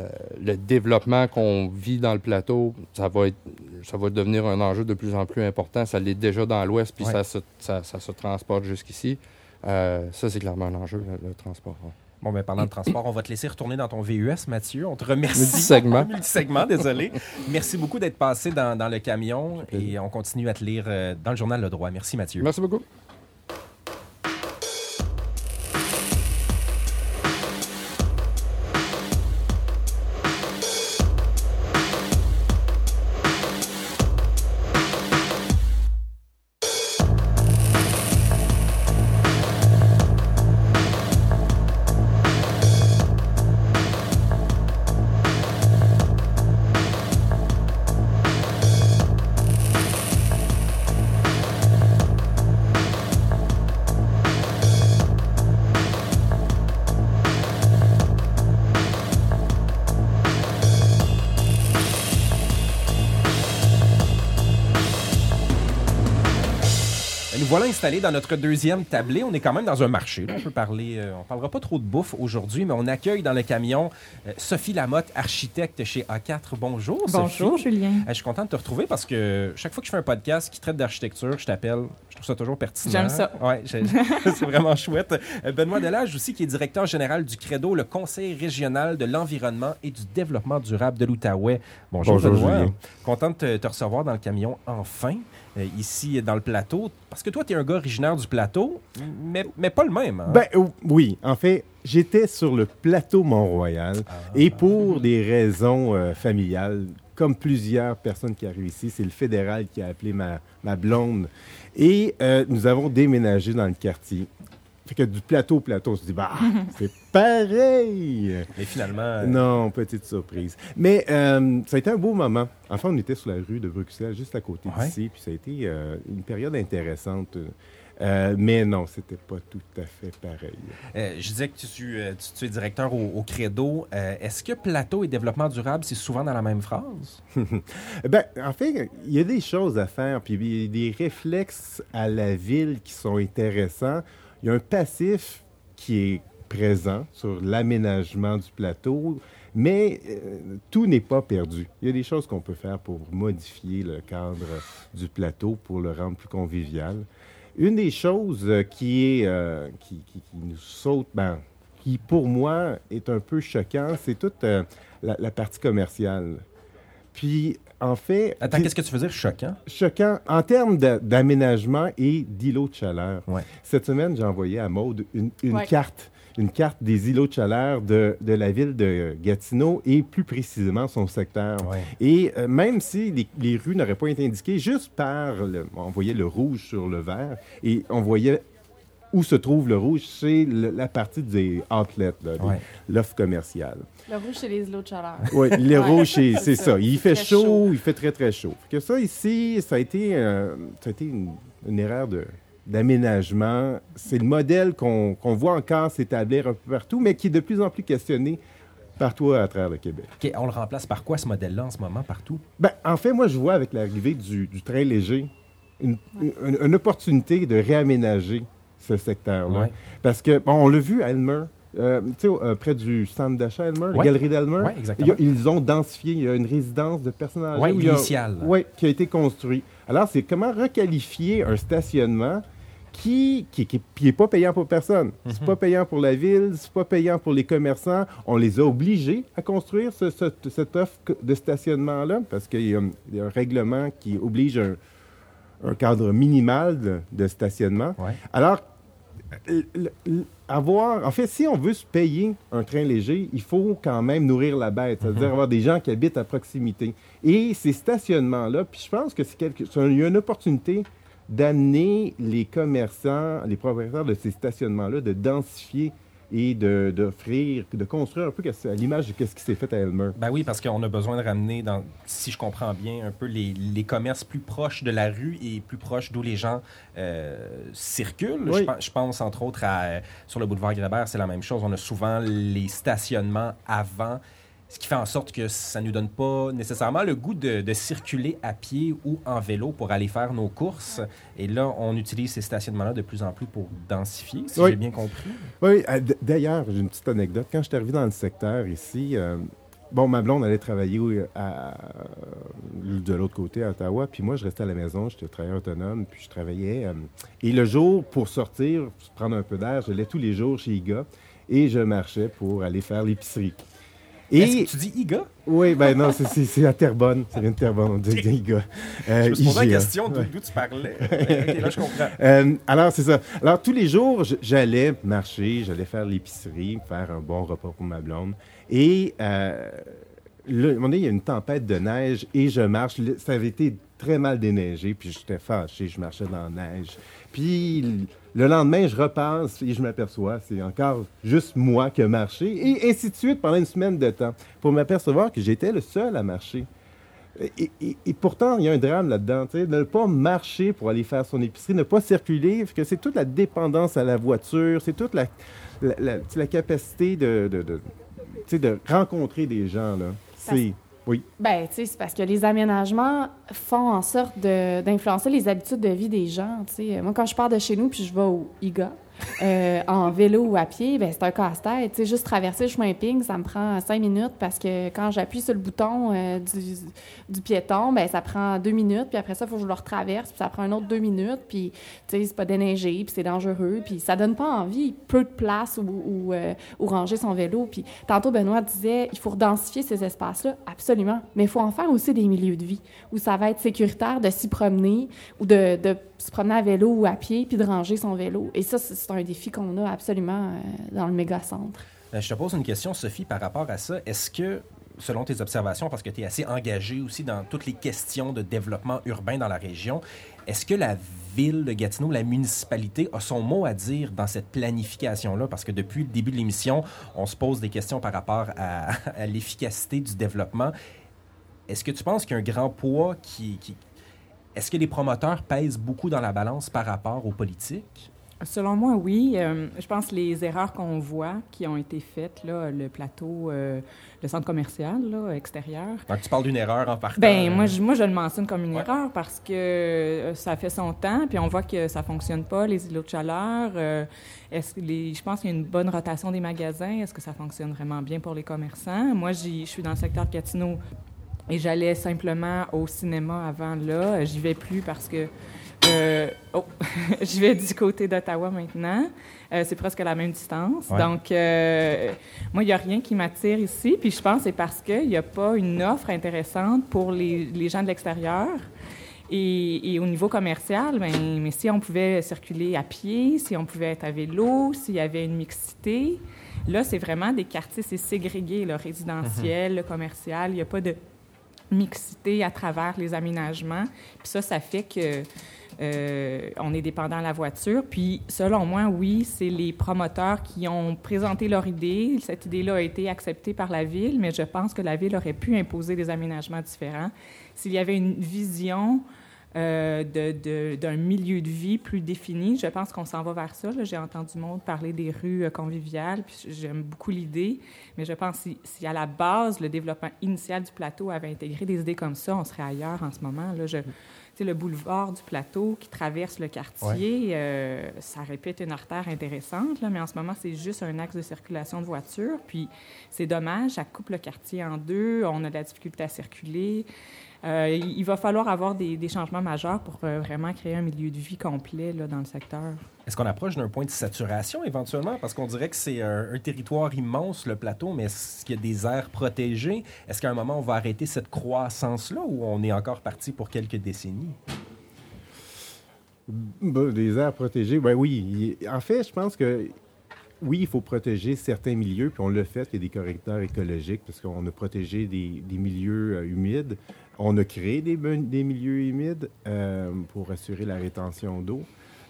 euh, le développement qu'on vit dans le plateau. Ça va, être, ça va devenir un enjeu de plus en plus important. Ça l'est déjà dans l'Ouest, puis Ouais. ça, se, ça, ça se transporte jusqu'ici. Euh, ça, c'est clairement un enjeu, le, le transport. ouais. Bon, ben, parlant de transport, on va te laisser retourner dans ton VUS, Mathieu. On te remercie. Multisegment. Multisegment, désolé. Merci beaucoup d'être passé dans, dans le camion et on continue à te lire euh, dans le journal Le Droit. Merci, Mathieu. Merci beaucoup. Dans notre deuxième tablé. On est quand même dans un marché. là. On peut parler, euh, on parlera pas trop de bouffe aujourd'hui, mais on accueille dans le camion euh, Sophie Lamotte, architecte chez A4. Bonjour, Bonjour, Sophie. Julien. Euh, je suis content de te retrouver parce que chaque fois que je fais un podcast qui traite d'architecture, je t'appelle. Je trouve ça toujours pertinent. J'aime ça. Ouais, c'est vraiment chouette. Euh, Benoît Delage aussi, qui est directeur général du CREDO, le Conseil régional de l'environnement et du développement durable de l'Outaouais. Bonjour, Bonjour, Benoît. Julien. Content de te, te recevoir dans le camion enfin, euh, ici dans le plateau. Parce que toi, tu es un gars originaire du plateau, mais, mais pas le même. hein? Ben oui, en fait, j'étais sur le plateau Mont-Royal Ah. et pour des raisons euh, familiales, comme plusieurs personnes qui arrivent ici, c'est le fédéral qui a appelé ma, ma blonde et euh, nous avons déménagé dans le quartier. Fait que du plateau au plateau, on se dit, bah, c'est pareil! Mais finalement, euh, Non, petite surprise. Mais euh, ça a été un beau moment. Enfin, on était sur la rue de Bruxelles, juste à côté Ouais. d'ici, puis ça a été euh, une période intéressante. Euh, mais non, c'était pas tout à fait pareil. euh, je disais que tu, tu- tu es directeur au, au CREDO. Euh, Est-ce que plateau et développement durable, c'est souvent dans la même phrase? Ben, en fait, il y a des choses à faire, puis il y a des réflexes à la ville qui sont intéressants. Il y a un passif qui est présent sur l'aménagement du plateau, mais euh, tout n'est pas perdu. Il y a des choses qu'on peut faire pour modifier le cadre du plateau, pour le rendre plus convivial. Une des choses euh, euh, qui, nous saute, ben, qui pour moi est un peu choquant, c'est toute la, la partie commerciale. Puis, en fait, Attends, qu'est-ce que tu veux dire choquant? choquant en termes d'aménagement et d'îlots de chaleur. Ouais. Cette semaine, j'ai envoyé à Maude une, une Ouais. carte, une carte des îlots de chaleur de, de la ville de Gatineau et plus précisément son secteur. Ouais. Et euh, même si les, les rues n'auraient pas été indiquées, juste par, le, on voyait le rouge sur le vert et on voyait où se trouve le rouge, c'est la partie des outlets, Ouais. l'offre commerciale. Le rouge, c'est les îlots de chaleur. Oui, le Ouais, rouge, c'est ça. ça. Il fait chaud, chaud. il fait très, très chaud. Fait que ça, ici, ça a été, euh, ça a été une, une erreur de- d'aménagement. C'est le modèle qu'on voit encore s'établir un peu partout, mais qui est de plus en plus questionné partout à travers le Québec. On le remplace par quoi, ce modèle-là, en ce moment, partout? Ben, en fait, moi, je vois avec l'arrivée du, du train léger une, une- une opportunité de réaménager ce secteur-là. Ouais. Parce que, bon, on l'a vu à Elmer, euh, euh, près du centre d'achat Elmer, la galerie d'Elmer. Ouais, ils ont densifié. Il y a une résidence de y a- initiale. Oui, qui a été construit. Alors, c'est comment requalifier un stationnement qui qui, qui- qui pas payant pour personne. C'est Mhm. pas payant pour la ville, c'est pas payant pour les commerçants. On les a obligés à construire ce- ce- cette offre de stationnement-là parce qu'il y, a un- il y a un règlement qui oblige un, un cadre minimal de, de stationnement. Ouais. Alors, avoir, en fait, si on veut se payer un train léger, il faut quand même nourrir la bête, c'est-à-dire avoir des gens qui habitent à proximité. Et ces stationnements-là, puis je pense que c'est quelque, c'est un- il y a une opportunité d'amener les commerçants, les propriétaires de ces stationnements-là, de densifier et de- d'offrir, de, construire un peu à l'image de ce qui s'est fait à Elmer. Ben oui, parce qu'on a besoin de ramener, dans, si je comprends bien, un peu les, les commerces plus proches de la rue et plus proches d'où les gens euh, circulent. Oui. Je, je pense entre autres à, sur le boulevard Grébert, c'est la même chose. On a souvent les stationnements avant, ce qui fait en sorte que ça ne nous donne pas nécessairement le goût de, de circuler à pied ou en vélo pour aller faire nos courses. Et là, on utilise ces stationnements-là de plus en plus pour densifier, si Oui. j'ai bien compris. Oui, euh, d'ailleurs, j'ai une petite anecdote. Quand je suis arrivé dans le secteur ici, euh, bon, ma blonde allait travailler à- de l'autre côté, à Ottawa, puis moi, je restais à la maison, j'étais travailleur autonome, puis je travaillais. euh, et le jour, pour sortir, prendre un peu d'air, je l'allais tous les jours chez IGA, et je marchais pour aller faire l'épicerie. Et tu dis IGA? oui, ben non, c'est- à Terrebonne, ça vient de Terrebonne, on dit IGA. Euh, Je me suis posé la IGA. question d'où Ouais. tu parlais. Ok, là, je comprends. Euh, alors, c'est ça. Alors, tous les jours, j'allais marcher, j'allais faire l'épicerie, faire un bon repas pour ma blonde. Et euh, à un moment donné, il y a une tempête de neige et je marche. Le- Ça avait été très mal déneigé, puis j'étais fâché, je marchais dans la neige. Puis le lendemain, je repasse et je m'aperçois, c'est encore juste moi qui ai marché, et ainsi de suite pendant une semaine de temps, pour m'apercevoir que j'étais le seul à marcher. Et, et- et pourtant, il y a un drame là-dedans. tu sais, Ne pas marcher pour aller faire son épicerie, ne pas circuler, parce que c'est toute la dépendance à la voiture, c'est toute la, la, la- tu sais, la capacité de, de rencontrer des gens. Là. C'est, Oui. Ben, tu sais, c'est parce que les aménagements font en sorte d'influencer les habitudes de vie des gens. Moi, quand je pars de chez nous puis je vais au IGA, euh, en vélo ou à pied, ben, c'est un casse-tête. Juste traverser le chemin Ping, ça me prend cinq minutes parce que quand j'appuie sur le bouton euh, du, piéton, ben, ça prend deux minutes. Puis après ça, il faut que je le retraverse. Puis ça prend un autre deux minutes. Puis, tu sais, c'est pas déneigé. Puis c'est dangereux. Puis ça donne pas envie. Peu de place où, euh, ranger son vélo. Puis tantôt, Benoît disait, il faut redensifier ces espaces-là. Absolument. Mais il faut en faire aussi des milieux de vie où ça va être sécuritaire de s'y promener ou de se promener à vélo ou à pied puis de ranger son vélo. Et ça, c'est un défi qu'on a absolument euh, dans le méga-centre. Euh, Je te pose une question, Sophie, par rapport à ça. Est-ce que, selon tes observations, parce que tu es assez engagée aussi dans toutes les questions de développement urbain dans la région, est-ce que la ville de Gatineau, la municipalité, a son mot à dire dans cette planification-là? Parce que depuis le début de l'émission, on se pose des questions par rapport à, l'efficacité du développement. Est-ce que tu penses qu'il grand poids qui... qui- Est-ce que les promoteurs pèsent beaucoup dans la balance par rapport aux politiques? Selon moi, oui. Euh, je pense que les erreurs qu'on voit qui ont été faites, là, le plateau, euh, le centre commercial là, extérieur, Donc, tu parles d'une erreur en partant. Ben euh, moi, je, moi, je le mentionne comme une Ouais. erreur parce que euh, ça fait son temps, puis on voit que ça fonctionne pas, les îlots de chaleur. est-ce que les, je pense qu'il y a une bonne rotation des magasins. Est-ce que ça fonctionne vraiment bien pour les commerçants? Moi, j'y- je suis dans le secteur de Gatineau et j'allais simplement au cinéma avant là. J'y vais plus parce que... euh, oh, je vais du côté d'Ottawa maintenant. Euh, c'est presque la même distance. Ouais. Donc, euh, moi, il n'y a rien qui m'attire ici. Puis je pense que c'est parce qu'il n'y a pas une offre intéressante pour les, les gens de l'extérieur. Et, et au niveau commercial, ben, mais si on pouvait circuler à pied, si on pouvait être à vélo, s'il y avait une mixité, là, c'est vraiment des quartiers, c'est ségrégué, le résidentiel, le commercial. Il n'y a pas de mixité à travers les aménagements. Puis ça, ça fait que euh, on est dépendant de la voiture. Puis, selon moi, oui, c'est les promoteurs qui ont présenté leur idée. Cette idée-là a été acceptée par la ville, mais je pense que la ville aurait pu imposer des aménagements différents s'il y avait une vision d'un milieu de vie plus défini. Je pense qu'on s'en va vers ça. J'ai entendu monde parler des rues euh, conviviales, puis j'aime beaucoup l'idée, mais je pense que si, si à la base, le développement initial du plateau avait intégré des idées comme ça, on serait ailleurs en ce moment. Là. Je, le boulevard du plateau qui traverse le quartier, euh, ça répète une artère intéressante, là, mais en ce moment, c'est juste un axe de circulation de voitures. Puis c'est dommage, ça coupe le quartier en deux, on a de la difficulté à circuler. Euh, il va falloir avoir des, des changements majeurs pour euh, vraiment créer un milieu de vie complet là, dans le secteur. Est-ce qu'on approche d'un point de saturation éventuellement? Parce qu'on dirait que c'est un, un territoire immense, le plateau, mais est-ce qu'il y a des aires protégées? Est-ce qu'à un moment, on va arrêter cette croissance-là ou on est encore parti pour quelques décennies? Ben, des aires protégées, ben oui. En fait, je pense que oui, il faut protéger certains milieux, puis on l'a fait. Il y a des correcteurs écologiques parce qu'on a protégé des, milieux euh, humides. On a créé des, ben- milieux humides euh, pour assurer la rétention d'eau.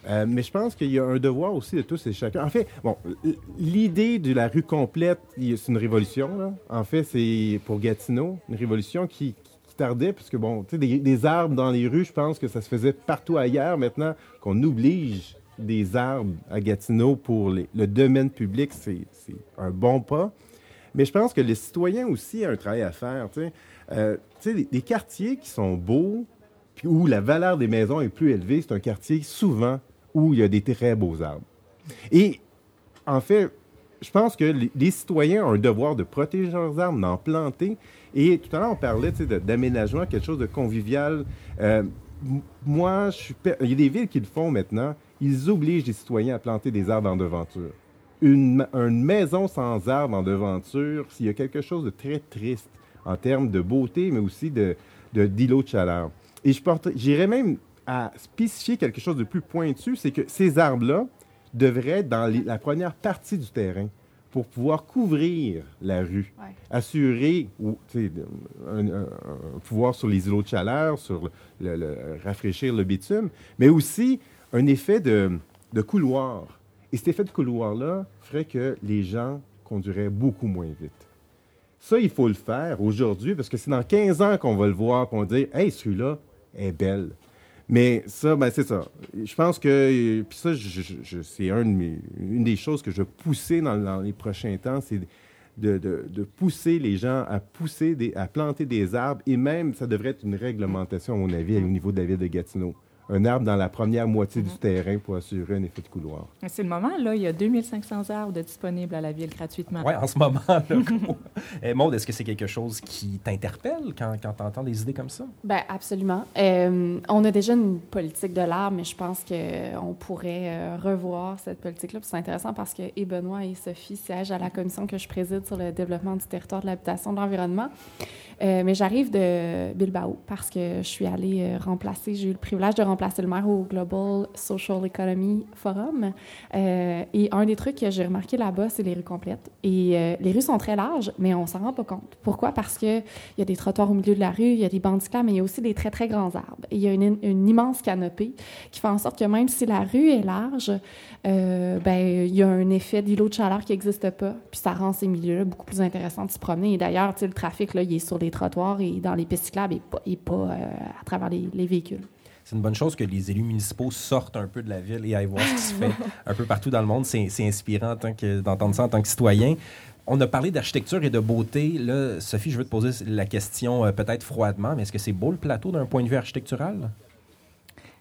Euh, mais je pense qu'il y a un devoir aussi de tous et chacun. En fait, bon, l'idée de la rue complète, c'est une révolution. En fait, c'est pour Gatineau, une révolution qui, qui tardait, parce que, bon, des arbres dans les rues, je pense que ça se faisait partout ailleurs. Maintenant qu'on oblige des arbres à Gatineau pour le domaine public, c'est un bon pas. Mais je pense que les citoyens aussi ont un travail à faire. Tu sais, Euh, des, des quartiers qui sont beaux, puis où la valeur des maisons est plus élevée, c'est un quartier souvent où il y a des très beaux arbres. Et en fait, je pense que les, citoyens ont un devoir de protéger leurs arbres, d'en planter. Et tout à l'heure, on parlait d'aménagement, quelque chose de convivial. Euh, moi, il y a des villes qui le font maintenant. Ils obligent les citoyens à planter des arbres en devanture. Une, ma- une maison sans arbre en devanture, s'il y a quelque chose de très triste en termes de beauté, mais aussi de, de, d'îlot de chaleur. Et je j'irais même à spécifier quelque chose de plus pointu, c'est que ces arbres-là devraient être dans les- la première partie du terrain pour pouvoir couvrir la rue, Ouais. assurer ou, un, un- un pouvoir sur les îlots de chaleur, sur le, le- le- rafraîchir le bitume, mais aussi un effet de, couloir. Et cet effet de couloir-là ferait que les gens conduiraient beaucoup moins vite. Ça, il faut le faire aujourd'hui parce que c'est dans 15 ans qu'on va le voir, qu'on va dire Hey, celui-là est belle. Mais ça, ben, c'est ça. Je pense que. Puis ça, c'est une des choses que je vais pousser dans, les prochains temps, c'est de, pousser les gens à pousser, à planter des arbres. Et même, ça devrait être une réglementation, à mon avis, au niveau de la ville de Gatineau. Un arbre dans la première moitié du terrain pour assurer un effet de couloir. C'est le moment, là, il y a 2500 arbres de disponibles à la ville gratuitement. Oui, en ce moment. Là. Eh, Maude, est-ce que c'est quelque chose qui t'interpelle quand, quand tu entends des idées comme ça? Ben absolument. Euh, on a déjà une politique de l'arbre, mais je pense qu'on pourrait euh, revoir cette politique-là. C'est intéressant parce que et Benoît et Sophie siègent à la commission que je préside sur le développement du territoire de l'habitation de l'environnement. Euh, mais j'arrive de Bilbao parce que je suis allée euh, remplacer, j'ai eu le privilège de remplacer le maire au Global Social Economy Forum. Euh, et un des trucs que j'ai remarqué là-bas, c'est les rues complètes. Et euh, les rues sont très larges, mais on s'en rend pas compte. Pourquoi? Parce que il y a des trottoirs au milieu de la rue, il y a des bancs cyclables, mais il y a aussi des très, très grands arbres. Et il y a une, immense canopée qui fait en sorte que même si la rue est large, euh, ben, il y a un effet d'îlot de chaleur qui n'existe pas. Puis ça rend ces milieux-là beaucoup plus intéressants de se promener. Et d'ailleurs, le trafic, là, il est sur les trottoirs et dans les pistes cyclables et pas, à travers les véhicules. C'est une bonne chose que les élus municipaux sortent un peu de la ville et aillent voir ce qui se fait un peu partout dans le monde. C'est inspirant en tant que- d'entendre ça en tant que citoyen. On a parlé d'architecture et de beauté. Là, Sophie, je veux te poser la question euh, peut-être froidement, mais est-ce que c'est beau le plateau d'un point de vue architectural?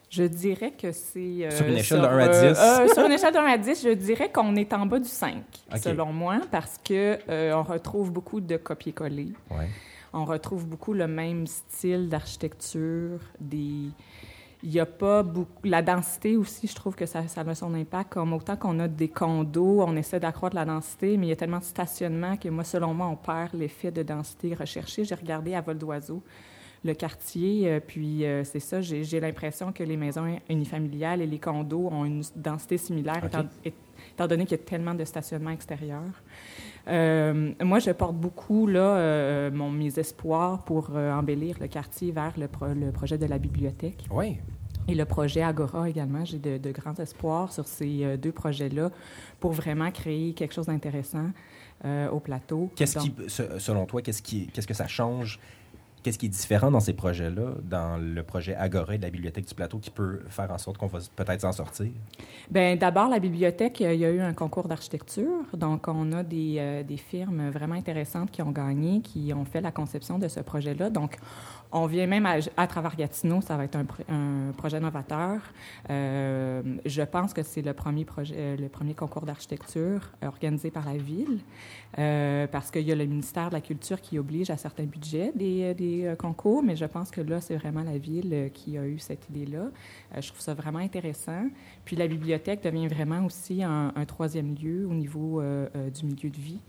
Je dirais que c'est... euh, Sur une échelle de sur, 1 à euh, 10. euh, sur une échelle de 1 à 10, je dirais qu'on est en bas du 5, OK. selon moi, parce que euh, on retrouve beaucoup de copier-coller. Ouais. On retrouve beaucoup le même style d'architecture, des... Il n'y a pas beaucoup... La densité aussi, je trouve que ça, ça a son impact. Comme autant qu'on a des condos, on essaie d'accroître la densité, mais il y a tellement de stationnement que moi, selon moi, on perd l'effet de densité recherché. J'ai regardé à vol d'oiseau le quartier, euh, puis euh, c'est ça, j'ai j'ai l'impression que les maisons unifamiliales et les condos ont une densité similaire, étant, étant donné qu'il y a tellement de stationnement extérieur. Euh, moi, je porte beaucoup là, euh, mon, mes espoirs pour embellir le quartier vers le, pro- le projet de la bibliothèque Oui. Et le projet Agora également. J'ai de, de grands espoirs sur ces euh, deux projets-là pour vraiment créer quelque chose d'intéressant euh, au plateau. Qu'est-ce qui, se- selon toi, qu'est-ce qui, qu'est-ce que ça change? Qu'est-ce qui est différent dans ces projets-là, dans le projet Agora et de la Bibliothèque du Plateau, qui peut faire en sorte qu'on va peut-être s'en sortir? Bien, d'abord, la bibliothèque, il y a eu un concours d'architecture. Donc, on a des, euh, des firmes vraiment intéressantes qui ont gagné, qui ont fait la conception de ce projet-là. Donc, on vient même à, à travers Gatineau, ça va être un, pro- un projet novateur. Euh, je pense que c'est le premier projet, euh, le premier concours d'architecture organisé par la ville, euh, parce qu'il y a le ministère de la Culture qui oblige à certains budgets des, concours, mais je pense que là, c'est vraiment la ville qui a eu cette idée-là. Je trouve ça vraiment intéressant. Puis la bibliothèque devient vraiment aussi un, troisième lieu au niveau du milieu de vie.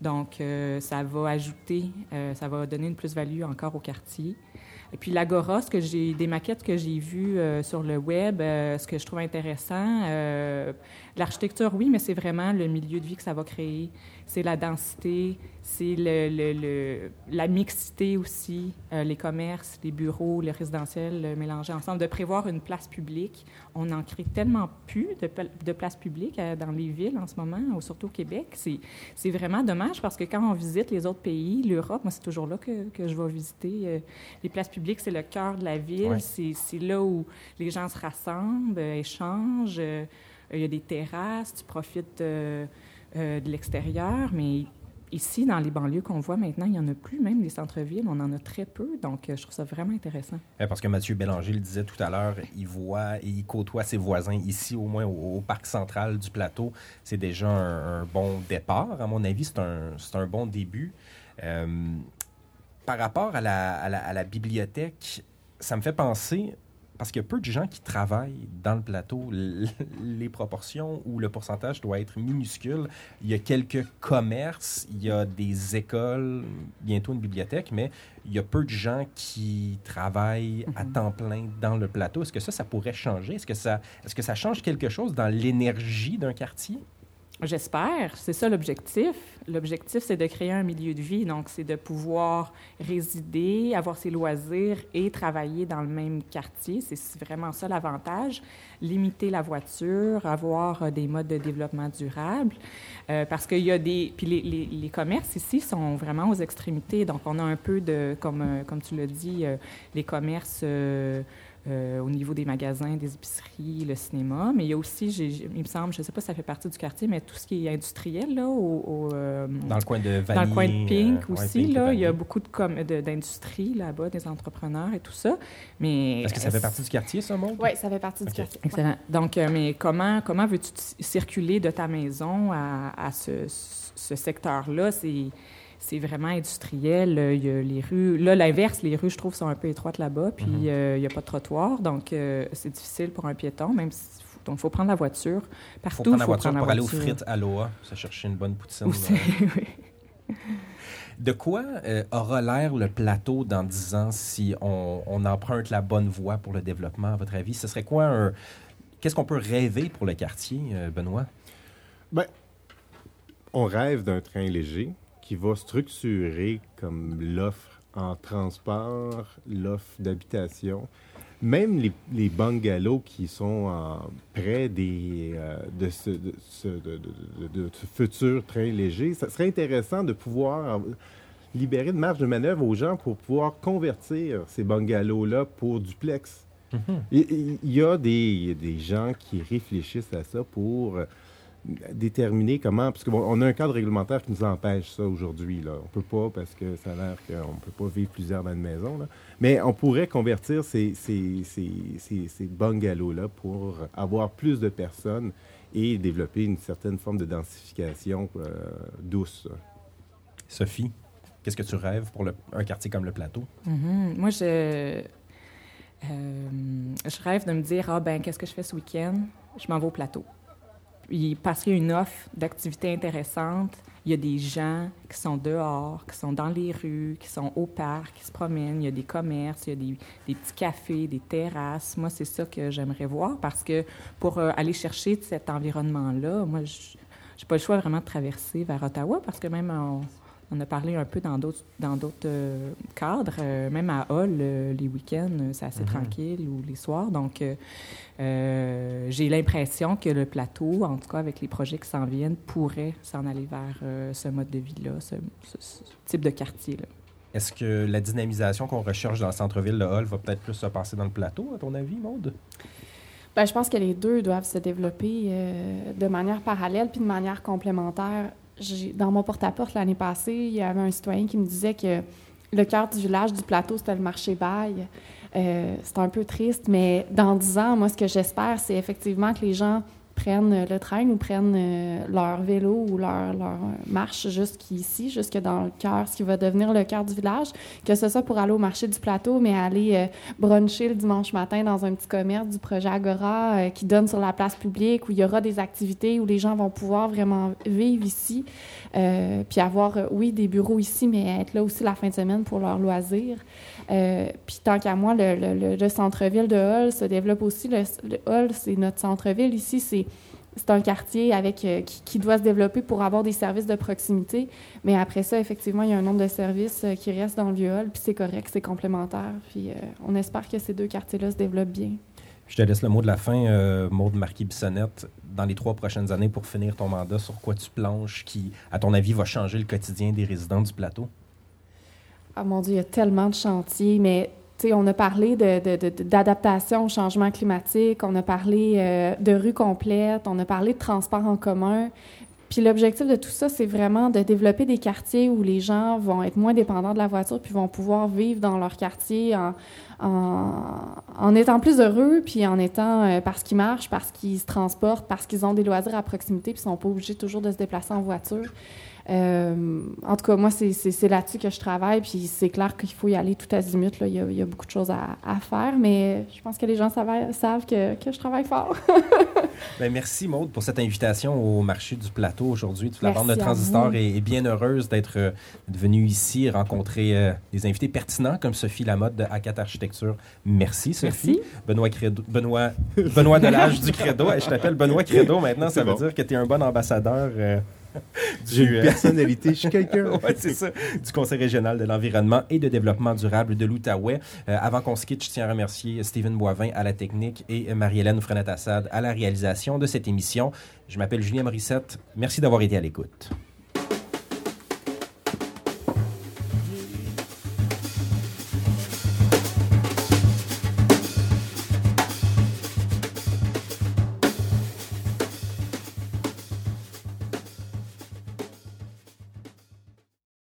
Donc, euh, ça va ajouter, euh, ça va donner une plus-value encore au quartier. Et puis l'Agora, ce que j'ai, des maquettes que j'ai vues euh, sur le web, euh, ce que je trouve intéressant, euh, l'architecture, oui, mais c'est vraiment le milieu de vie que ça va créer. C'est la densité, c'est le, le- le- la mixité aussi, les commerces, les bureaux, les résidentiels euh, mélangés ensemble, de prévoir une place publique. On en crée tellement plus de, pla- de places publiques dans les villes en ce moment, ou surtout au Québec. C'est, vraiment dommage parce que quand on visite les autres pays, l'Europe, moi, c'est toujours là que, je vais visiter. les places publiques, c'est le cœur de la ville. Ouais. C'est, là où les gens se rassemblent, euh, échangent. euh, il y a des terrasses, tu profites euh, de l'extérieur, mais ici, dans les banlieues qu'on voit maintenant, il n'y en a plus, même les centres-villes, on en a très peu, donc je trouve ça vraiment intéressant. Parce que Mathieu Bélanger le disait tout à l'heure, il voit et il côtoie ses voisins ici, au moins au, au parc central du plateau. C'est déjà un, un bon départ. À mon avis, c'est un, un bon début. Euh, par rapport à la, à la- à la bibliothèque, ça me fait penser, parce qu'il y a peu de gens qui travaillent dans le plateau, les proportions ou le pourcentage doit être minuscule. Il y a quelques commerces, il y a des écoles, bientôt une bibliothèque, mais il y a peu de gens qui travaillent à temps plein dans le plateau. Est-ce que ça, ça pourrait changer? Est-ce que ça, est-ce que ça change quelque chose dans l'énergie d'un quartier? J'espère, c'est ça l'objectif. L'objectif, c'est de créer un milieu de vie, donc c'est de pouvoir résider, avoir ses loisirs et travailler dans le même quartier. C'est vraiment ça l'avantage. Limiter la voiture, avoir euh, des modes de développement durable, euh, parce qu'il y a des... Puis les, les- les commerces ici sont vraiment aux extrémités, donc on a un peu de, comme, euh, comme tu l'as dit, les commerces... euh, au niveau des magasins, des épiceries, le cinéma. Mais il y a aussi, j'ai- il me semble, je ne sais pas si ça fait partie du quartier, mais tout ce qui est industriel, là, au, au, euh, Dans le coin de Vanier. dans le coin de Pink euh, ouais, aussi, Pink là, il y a beaucoup de com- de- d'industrie là-bas, des entrepreneurs et tout ça. Mais Est-ce que ça fait partie du quartier, ça, Maud? Oui, ça fait partie du quartier. Excellent. Donc, euh, mais comment, comment veux-tu t- circuler de ta maison à, à ce, ce secteur-là? C'est, c'est vraiment industriel. Euh, Il y a les rues. Là, l'inverse, les rues, je trouve, sont un peu étroites là-bas. Puis, Mhm. euh, il n'y a pas de trottoir. Donc, euh, c'est difficile pour un piéton, même si. Donc, il faut prendre la voiture. Il Partout, faut prendre la faut voiture prendre la pour aller aux frites à Loa, se chercher une bonne poutine. Aussi, euh. oui. De quoi euh, aura l'air le plateau dans 10 ans si on, on emprunte la bonne voie pour le développement, à votre avis? Ce serait quoi un... Qu'est-ce qu'on peut rêver pour le quartier, euh, Benoît? On rêve d'un train léger qui va structurer comme l'offre en transport, l'offre d'habitation, même les, les bungalows qui sont en- près des, euh, de, ce, de, ce, de- de- de- de ce futur train léger. Ça serait intéressant de pouvoir libérer de marge de manœuvre aux gens pour pouvoir convertir ces bungalows-là pour duplex. Il il- y a des, des gens qui réfléchissent à ça pour euh, déterminer comment. Parce qu'on on a un cadre réglementaire qui nous empêche ça aujourd'hui. là. On peut pas parce que ça a l'air qu'on ne peut pas vivre plusieurs dans une maison. là. Mais on pourrait convertir ces, ces, ces, ces- ces bungalows-là pour avoir plus de personnes et développer une certaine forme de densification euh, douce. Sophie, qu'est-ce que tu rêves pour le- un quartier comme le Plateau? Mhm. Moi, je, euh, je rêve de me dire, ah ben, qu'est-ce que je fais ce week-end? Je m'en vais au plateau. Parce qu'il y a une offre d'activités intéressantes, il y a des gens qui sont dehors, qui sont dans les rues, qui sont au parc, qui se promènent, il y a des commerces, il y a des, des petits cafés, des terrasses. Moi, c'est ça que j'aimerais voir parce que pour euh, aller chercher cet environnement-là, moi, je n'ai pas le choix vraiment de traverser vers Ottawa parce que même on, on a parlé un peu dans d'autres dans d'autres euh, cadres, euh, même à Hall, euh, les week-ends, c'est assez Mhm. tranquille ou les soirs. Donc, euh, euh, j'ai l'impression que le plateau, en tout cas avec les projets qui s'en viennent, pourrait s'en aller vers euh, ce mode de vie-là, ce, ce- ce type de quartier-là. Est-ce que la dynamisation qu'on recherche dans le centre-ville de Hall va peut-être plus se passer dans le plateau, à ton avis, Maude? Ben, je pense que les deux doivent se développer euh, de manière parallèle puis de manière complémentaire. Dans mon porte-à-porte l'année passée, il y avait un citoyen qui me disait que le cœur du village du plateau, c'était le marché bail. Euh, c'est un peu triste, mais dans dix ans, moi, ce que j'espère, c'est effectivement que les gens prennent le train ou prennent euh, leur vélo ou leur, leur marche jusqu'ici, jusque dans le cœur, ce qui va devenir le cœur du village, que ce soit pour aller au marché du plateau, mais aller euh, bruncher le dimanche matin dans un petit commerce du projet Agora euh, qui donne sur la place publique, où il y aura des activités, où les gens vont pouvoir vraiment vivre ici, euh, puis avoir, euh, oui, des bureaux ici, mais être là aussi la fin de semaine pour leurs loisirs. Euh, puis tant qu'à moi, le, le- le- le centre-ville de Hull se développe aussi. Le, Hull, c'est notre centre-ville. Ici, c'est c'est un quartier avec, euh, qui, doit se développer pour avoir des services de proximité. Mais après ça, effectivement, il y a un nombre de services euh, qui restent dans le Vieux-Hall, puis c'est correct, c'est complémentaire. Puis euh, on espère que ces deux quartiers-là se développent bien. Je te laisse le mot de la fin, Maude Marquis-Bissonnette. Dans les trois prochaines années, pour finir ton mandat, sur quoi tu planches qui, à ton avis, va changer le quotidien des résidents du plateau? Ah mon Dieu, il y a tellement de chantiers, mais on a parlé d'adaptation au changement climatique, on a parlé euh, de rues complètes, on a parlé de transport en commun. Puis l'objectif de tout ça, c'est vraiment de développer des quartiers où les gens vont être moins dépendants de la voiture, puis vont pouvoir vivre dans leur quartier en, étant plus heureux, puis en étant euh, parce qu'ils marchent, parce qu'ils se transportent, parce qu'ils ont des loisirs à proximité, puis ils sont pas obligés toujours de se déplacer en voiture. Euh, en tout cas, moi, c'est- là-dessus que je travaille, puis c'est clair qu'il faut y aller tout azimut. Là. Il, y a, il y a beaucoup de choses à, à faire, mais je pense que les gens savent, savent que, que je travaille fort. Ben, merci, Maude, pour cette invitation au marché du plateau aujourd'hui. Toute la Merci bande de vous. est, est bien heureuse d'être euh, venue ici et rencontrer euh, des invités pertinents comme Sophie Lamotte de A4 Architecture. Merci, Sophie. Merci. Benoît, Credo, Benoît, Benoît Delage du Credo. Je t'appelle Benoît Credo maintenant. Ça veut dire que tu es un bon ambassadeur. euh, J'ai une personnalité, je suis quelqu'un. Ouais, c'est ça, du Conseil régional de l'environnement et de développement durable de l'Outaouais. Euh, avant qu'on se quitte, je tiens à remercier Steven Boivin à la technique et Marie-Hélène Frenette-Assad à la réalisation de cette émission. Je m'appelle Julien Morissette. Merci d'avoir été à l'écoute.